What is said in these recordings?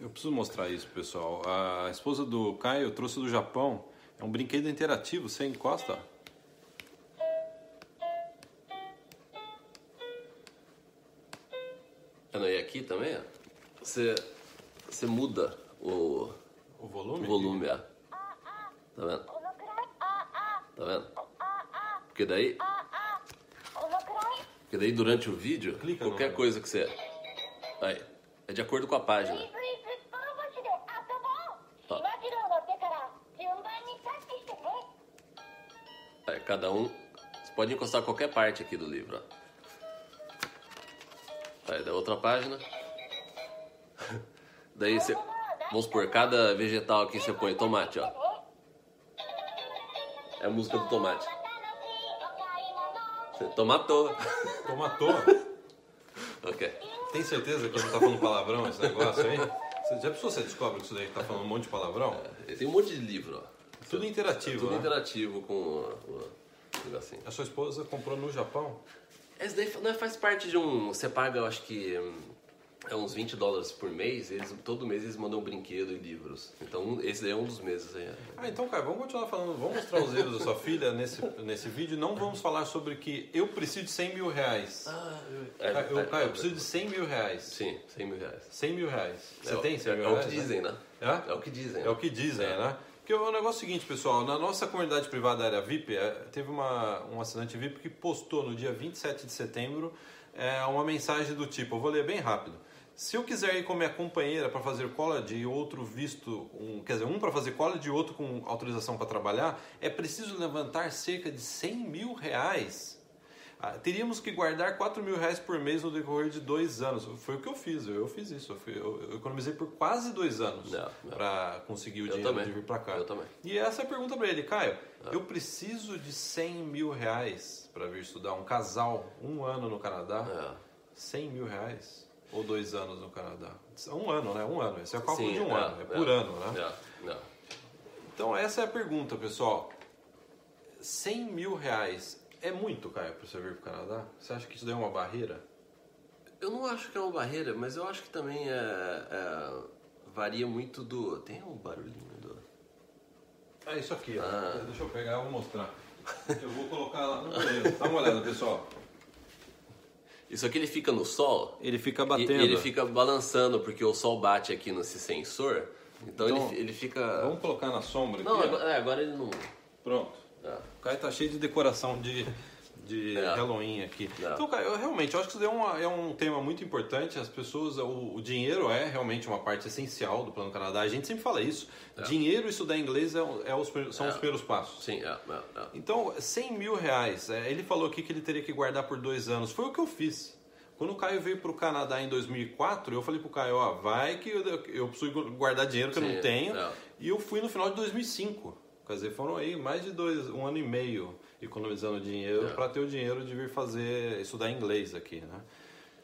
Eu preciso mostrar isso, pessoal. A esposa do Caio trouxe do Japão. É um brinquedo interativo, você encosta. E aqui também, você, você muda o, O volume? o volume, ó. Tá vendo? Tá vendo? Porque daí, porque daí durante o vídeo, Clica qualquer no- coisa que você... Aí, é de acordo com a página. Cada um. Você pode encostar qualquer parte aqui do livro. Ó. Aí da outra página. Daí você. Vamos por cada vegetal aqui você põe tomate, ó. É a música do tomate. Você tomatou. Tomatou? ok. Tem certeza que não tá falando palavrão esse negócio aí? Já pensou você descobre que isso daí tá falando um monte de palavrão? É, tem um monte de livro, ó. Tudo interativo. É tudo né? interativo com negocinho. A sua esposa comprou no Japão? Esse daí não é- faz parte de um. Você paga, eu acho que. É uns 20 dólares por mês, eles, todo mês eles mandam um brinquedo e livros. Então esse daí é um dos meses aí. Ah, então, cara, vamos continuar falando. Vamos mostrar os erros da sua filha nesse, nesse vídeo. Não vamos falar sobre que eu preciso de 100 mil reais. É, Caio, eu, é, Caio, eu preciso de 100 mil reais. Sim, 100 mil reais. 100 mil reais. Você é, tem 100 mil é, é o reais? que né? dizem, né? É? É o que dizem. É o que dizem, né? Porque o negócio é o seguinte, pessoal, na nossa comunidade privada da área VIP, é, teve uma, um assinante VIP que postou no dia 27 de setembro é, uma mensagem do tipo, eu vou ler bem rápido. Se eu quiser ir com minha companheira para fazer college e outro visto, um, quer dizer, um para fazer college e outro com autorização para trabalhar, é preciso levantar cerca de 100 mil reais. Ah, teríamos que guardar 4 mil reais por mês no decorrer de dois anos. Foi o que eu fiz, eu, eu fiz isso. Eu, fui- eu- eu economizei por quase dois anos para conseguir o dinheiro também. de vir para cá. Eu também. E essa é a pergunta para ele, Caio. Eu preciso de 100 mil reais para vir estudar. Um casal, um ano no Canadá, É. 100 mil reais? Ou dois anos no Canadá? Um ano, né? Um ano. Esse é o cálculo Sim, de um é, ano. É, é. por ano, né? É, é. Então essa é a pergunta, pessoal. 100 mil reais é muito, Caio, para você vir para o Canadá? Você acha que isso daí é uma barreira? Eu não acho que é uma barreira, mas eu acho que também é, é- varia muito do. Tem um barulhinho do. É isso aqui, ó. Ah. Deixa eu pegar e vou mostrar. Eu vou colocar lá no banheiro. Dá uma olhada, pessoal. Isso aqui ele fica no sol Ele fica e batendo. ele fica balançando porque o sol bate aqui nesse sensor. Então, Então, ele, ele fica. Vamos colocar na sombra Não, aqui. ó. agora, é, agora ele não. Pronto. É. O Caio tá cheio de decoração de, de É. Halloween aqui. É. Então, Caio, eu realmente eu acho que isso é, uma- é um tema muito importante. As pessoas, o, o dinheiro é realmente uma parte essencial do Plano Canadá. A gente sempre fala isso. Dinheiro e estudar inglês é, o- é os, são É. os primeiros passos. Sim, é, é, é. Então, 100 mil reais. é, ele falou aqui que ele teria que guardar por dois anos. Foi o que eu fiz. Quando o Caio veio para o Canadá em 2004, eu falei pro Caio, ó, vai que eu, eu preciso guardar dinheiro que eu Sim, não tenho. é. E eu fui no final de 2005. Quer dizer, foram aí mais de dois, um ano e meio economizando dinheiro É. para ter o dinheiro de vir fazer, estudar inglês aqui, né?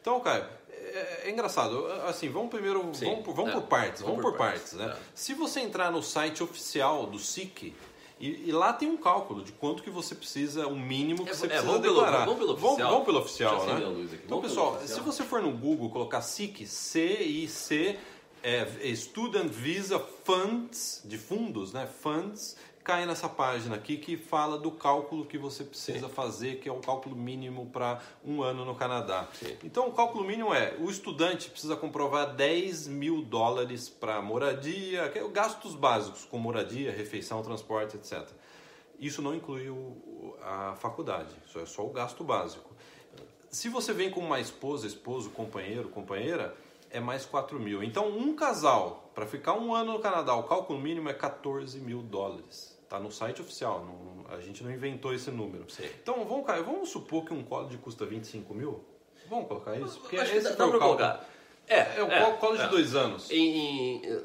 Então, Caio, é, é engraçado. Assim, vamos primeiro, Sim, vamos, por- vamos é. por partes, Vamos vamos, por por partes, partes, né? é. Se você entrar no site oficial do SIC, e, e lá tem um cálculo de quanto que você precisa, o mínimo que É, você é, precisa vamos pelo- declarar. vamos pelo Vamos, oficial. vamos pelo oficial, né? Então, Vamos pelo pessoal, se você for no Google colocar SIC, C-I-C, é, Student Visa Funds, de fundos, né? Funds, cai nessa página aqui que fala do cálculo que você precisa fazer, que é o cálculo mínimo para um ano no Canadá. Sim. Então, o cálculo mínimo é: o estudante precisa comprovar 10 mil dólares para moradia, é gastos básicos, como moradia, refeição, transporte, etc. Isso não inclui o- a faculdade, isso é só o gasto básico. Se você vem com uma esposa, esposo, companheiro, companheira, é mais 4 mil. Então, um casal, para ficar um ano no Canadá, o cálculo mínimo é 14 mil dólares. Está no site oficial, não- a gente não inventou esse número. Sim. Então, vamos, vamos supor que um college custa 25 mil? Vamos colocar isso? Porque Acho que esse dá, foi dá o pra cálculo. colocar. É, É o é, college é. de dois anos. Em- em-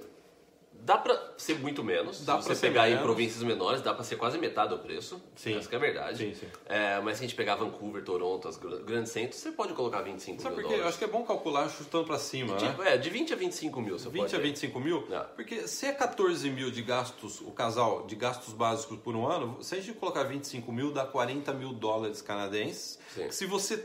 dá pra ser muito menos. Dá se pra você pegar em menos. províncias menores, dá pra ser quase metade do preço. Sim. Essa que é verdade. Sim, sim. É, mas se a gente pegar Vancouver, Toronto, gr- grandes centros, você pode colocar 25 Sabe mil por quê? Eu dólares. acho que é bom calcular chutando para cima, né? Tipo, é, de 20 a 25 mil você 20 pode. a ir. 25 mil? É. Porque se é 14 mil de gastos, o casal, de gastos básicos por um ano, se a gente colocar 25 mil, dá 40 mil dólares canadenses. Sim. Se você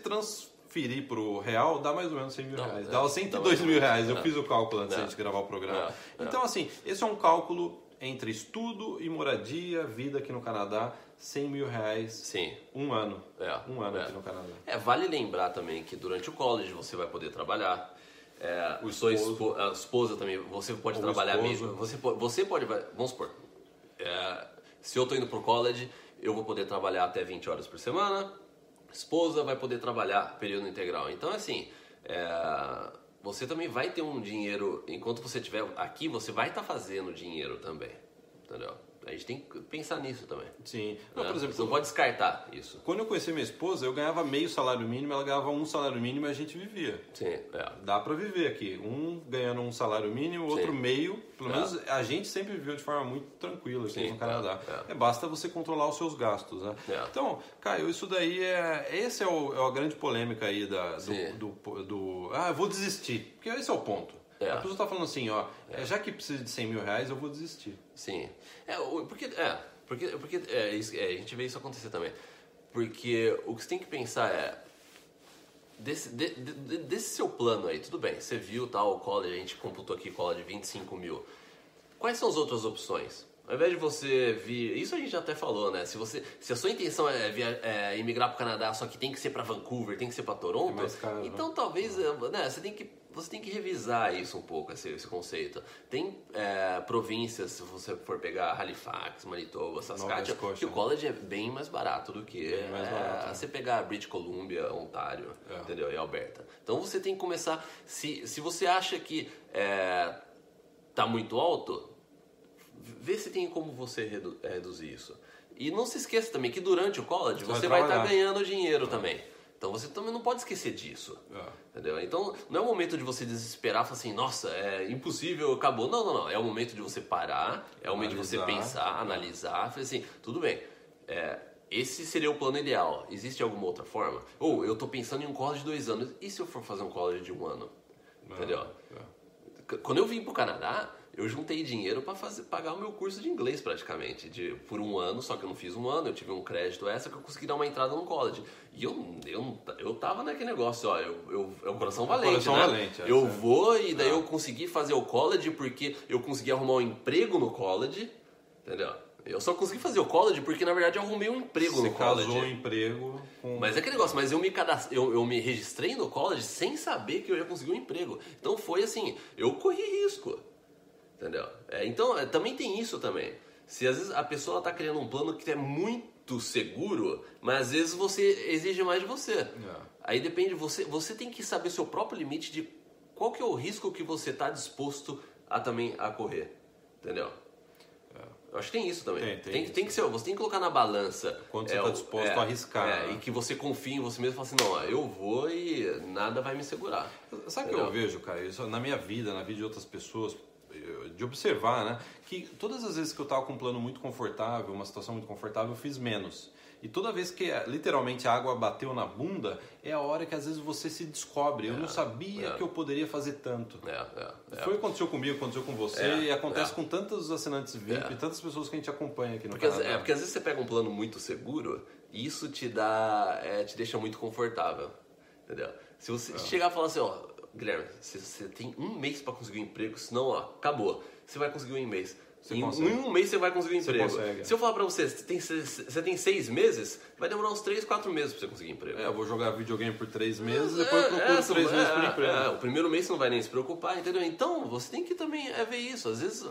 transferir pro real, dá mais ou menos 100 mil Dá, reais. é, Dá os dá 102 mais ou mil reais. Eu é. fiz o cálculo antes É. de gravar o programa. É, é. Então, assim, esse é um cálculo entre estudo e moradia, vida aqui no Canadá, 100 mil reais, Sim. um ano. É, Um ano é. aqui no Canadá. É, vale lembrar também que durante o college você vai poder trabalhar. É, O sua esposo. espo- a esposa também, você pode Ou trabalhar mesmo. Você pode, você pode, vamos supor, é, se eu tô indo pro college, eu vou poder trabalhar até 20 horas por semana, esposa vai poder trabalhar período integral. Então, assim, é, você também vai ter um dinheiro, enquanto você estiver aqui, você vai estar fazendo dinheiro também, entendeu? A gente tem que pensar nisso também. Sim. Não, né? por exemplo, você não pode descartar isso. quando eu conheci minha esposa, eu ganhava meio salário mínimo, ela ganhava um salário mínimo e a gente vivia. Sim, é. Dá pra viver aqui. Um ganhando um salário mínimo, outro Sim. meio. Pelo É. menos a gente sempre viveu de forma muito tranquila aqui Sim, no Canadá. é, É, basta você controlar os seus gastos, né? É. Então, Caio, isso daí é. Esse é, o, é a grande polêmica aí da, Sim. do, do, do- Ah, eu vou desistir. Porque esse é o ponto. É. A pessoa tá falando assim, ó, já que precisa de 100 mil reais, eu vou desistir. Sim. É, porque, é, porque, porque é, é, a gente vê isso acontecer também. Porque o que você tem que pensar é. Desse, de- de- desse seu plano aí, tudo bem, você viu tal, college, a gente computou aqui college 25 mil. Quais são as outras opções? Ao invés de você vir. Isso a gente já até falou, né? Se, você, se a sua intenção é, via, é imigrar para o Canadá, só que tem que ser para Vancouver, tem que ser para Toronto, É caro, né? então talvez é, né, você, tem que, você tem que revisar isso um pouco, esse, esse conceito. Tem é, províncias, se você for pegar Halifax, Manitoba, Saskatchewan, Scotia, que o college é bem mais barato do que mais é, barato, né? você pegar British Columbia, Ontário, É. entendeu? E Alberta. Então você tem que começar. Se, se você acha que é, tá muito alto, vê se tem como você redu- é, reduzir isso. E não se esqueça também que durante o college Você você vai estar trabalhar. ganhando dinheiro também. Então você também não pode esquecer disso. É. Entendeu? Então não é o momento de você desesperar e falar assim, nossa, é impossível, acabou. Não, não, não. É o momento de você parar, é o momento de você pensar, analisar, falar assim, tudo bem. é, esse seria o plano ideal. Existe alguma outra forma? Ou eu tô pensando em um college de dois anos. E se eu for fazer um college de um ano? Entendeu? É. Quando eu vim pro Canadá, eu juntei dinheiro para pagar o meu curso de inglês praticamente, de por um ano, só que eu não fiz um ano, eu tive um crédito extra que eu consegui dar uma entrada no college. E eu eu, eu tava naquele negócio, ó, eu, eu é o coração valente, coração né? valente, é, eu certo. vou e daí eu consegui fazer o college porque eu consegui arrumar um emprego no college, entendeu? Eu só consegui fazer o college porque na verdade eu arrumei um emprego Você no college. casou o emprego com. Mas é aquele negócio, mas eu me, cadast... eu, eu me registrei no college sem saber que eu ia conseguir um emprego. Então foi assim, eu corri risco. Entendeu? É, então é, também tem isso também. Se às vezes a pessoa está criando um plano que é muito seguro, mas às vezes você exige mais de você. É. Aí depende, você, você tem que saber seu próprio limite de qual que é o risco que você está disposto a também a correr. Entendeu? Eu acho que tem isso também. Tem, tem tem, isso. tem que ser, você tem que colocar na balança. Quanto você é, tá o- disposto é, a arriscar, é, né? e que você confie em você mesmo e fala assim, não, eu vou e nada vai me segurar. Sabe o que eu vejo, cara? Isso na minha vida, na vida de outras pessoas, de observar, né? Que todas as vezes que eu tava com um plano muito confortável, uma situação muito confortável, eu fiz menos. E toda vez que eh, literalmente a água bateu na bunda, é a hora que às vezes você se descobre. Eu não sabia é. que eu poderia fazer tanto. É, é, é. Foi o que aconteceu comigo, aconteceu com você É, e acontece é. com tantos assinantes VIP É. e tantas pessoas que a gente acompanha aqui no Porque, Canadá. é, porque às vezes você pega um plano muito seguro e isso te dá. é, te deixa muito confortável. Entendeu? Se você É. chegar e falar assim, ó, Guilherme, você, você tem um mês pra conseguir um emprego, senão, ó, acabou. Você vai conseguir um mês. Você em, consegue. um mês você vai conseguir um emprego. Se eu falar pra você, você tem, se- você tem seis meses, vai demorar uns três, quatro meses pra você conseguir emprego. É, eu vou jogar videogame por três meses, É, depois eu procuro é, três é, meses por é, emprego. é, o primeiro mês você não vai nem se preocupar, entendeu? Então você tem que também é, ver isso. Às vezes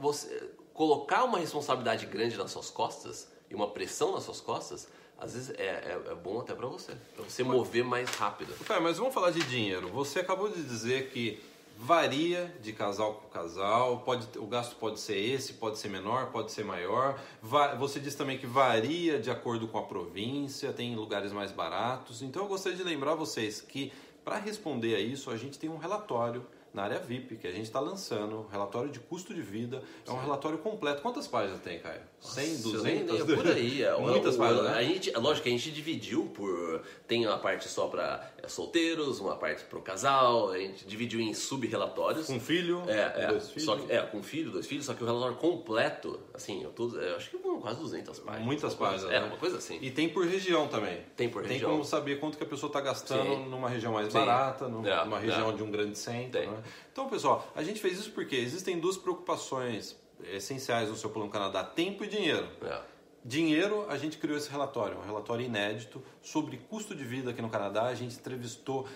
você colocar uma responsabilidade grande nas suas costas e uma pressão nas suas costas, às vezes é, é, é bom até pra você, pra você mover mais rápido. Cara, mas vamos falar de dinheiro. Você acabou de dizer que varia de casal com casal, pode, o gasto pode ser esse, pode ser menor, pode ser maior. Va- Você disse também que varia de acordo com a província, tem lugares mais baratos. Então eu gostaria de lembrar vocês que para responder a isso, a gente tem um relatório na área VIP que a gente está lançando, relatório de custo de vida. É um relatório completo. Quantas páginas tem, Caio? 100, Nossa, eu nem 200? lembro, por aí. É, Muitas o- páginas, a né? gente, lógico que a gente dividiu por. Tem uma parte só pra é, solteiros, uma parte pro casal, a gente dividiu em sub-relatórios. Com filho, É, é, dois filhos. só que, é, com filho, dois filhos, só que o relatório completo, assim, eu, tô, eu acho que quase 200 páginas. Muitas Uma coisa- páginas. É, né? uma coisa assim. E tem por região também. Tem por Tem região. como saber quanto que a pessoa está gastando Sim. numa região mais Sim. barata, numa, É, numa região é. de um grande centro. Tem. né? Então, pessoal, a gente fez isso porque existem duas preocupações essenciais no seu plano Canadá: tempo e dinheiro. É. Dinheiro, a gente criou esse relatório, um relatório inédito sobre custo de vida aqui no Canadá. A gente entrevistou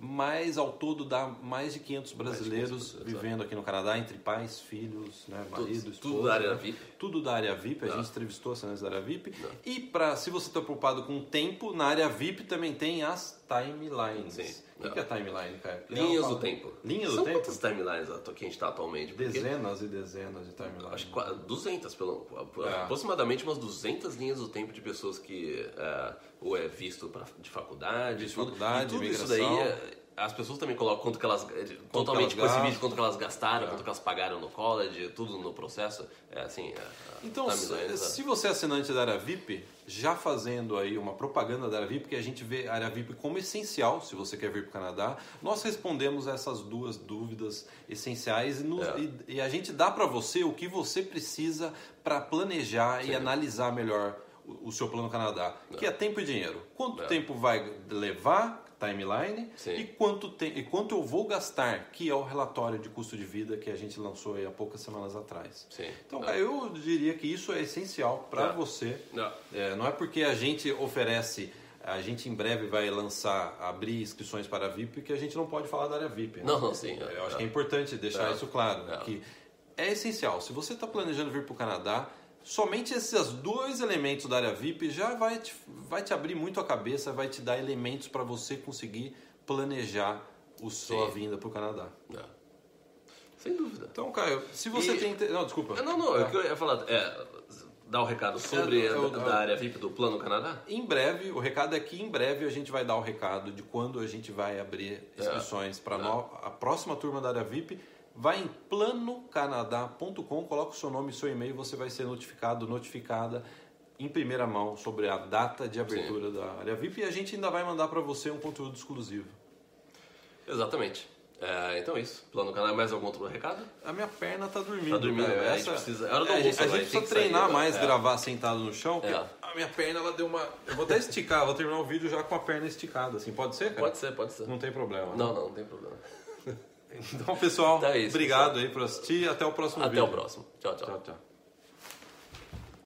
mais ao todo dá mais de 500 brasileiros brasileiros, vivendo aqui no Canadá, entre pais, filhos, né, marido, esposa. tudo da área né? VIP. Tudo da área VIP, a Tá. gente entrevistou assinantes da área VIP. E para se você está preocupado com o tempo, na área VIP também tem as timelines. Sim. O que, que é timeline, cara? Linhas do tempo. Linhas São do tempo? quantas timelines atu- que a gente está atualmente? Porque Dezenas e dezenas de timelines. Acho que qua- 200, pelo, É. aproximadamente umas 200 linhas do tempo de pessoas que é, ou é visto pra, de faculdade, De tudo, faculdade, e tudo isso daí, é, as pessoas também colocam quanto que elas, é, totalmente elas com esse vídeo, quanto que elas gastaram, É. quanto que elas pagaram no college, tudo no processo, é assim, é, Então, se, timelines, se você é assinante da área VIP, já fazendo aí uma propaganda da área VIP, que a gente vê a área VIP como essencial se você quer vir para o Canadá, nós respondemos essas duas dúvidas essenciais e, nos- É. e- e a gente dá para você o que você precisa para planejar e analisar melhor o, o seu plano Canadá, que é tempo e dinheiro. Quanto É. tempo vai levar? Timeline Sim. e quanto, tem, e quanto eu vou gastar, que é o relatório de custo de vida que a gente lançou aí há poucas semanas atrás. Sim. Então, cara, eu diria que isso é essencial para É. você. Não. É, não é porque a gente oferece, a gente em breve vai lançar, abrir inscrições para a VIP, que a gente não pode falar da área VIP. né? Não, não, sim, é, eu acho é. que é importante deixar É. isso claro. Que é essencial. Se você está planejando vir para o Canadá, somente esses dois elementos da área VIP já vai te, vai te abrir muito a cabeça, vai te dar elementos para você conseguir planejar a sua Sim. vinda para o Canadá. É. Sem dúvida. Então, Caio, se você E- tem... inte- Não, desculpa. Não, não, É. o que eu ia falar é dar o recado sobre É, a, eu- eu- da área VIP do Plano Canadá? Em breve, o recado é que em breve a gente vai dar o recado de quando a gente vai abrir inscrições para a próxima turma da área VIP. Vai em planocanadá.com, coloca o seu nome e seu e-mail, você vai ser notificado, notificada em primeira mão sobre a data de abertura da área VIP e a gente ainda vai mandar para você um conteúdo exclusivo. Exatamente. É, então é isso. Plano Canadá, mais algum outro recado? A minha perna tá dormindo. Tá dormindo, cara. né? A gente Essa- precisa- é hora do a gente, almoço a agora, gente precisa sair treinar agora. mais, É. gravar sentado no chão. É. A minha perna, ela deu uma. Eu vou até esticar, vou terminar o vídeo já com a perna esticada, assim. Pode ser, cara? Pode ser, pode ser. Não tem problema. né? Não, não, não tem problema. Então, pessoal, Então é isso, obrigado aí por assistir. Até o próximo Até vídeo. o próximo. Tchau, tchau. Tchau, tchau.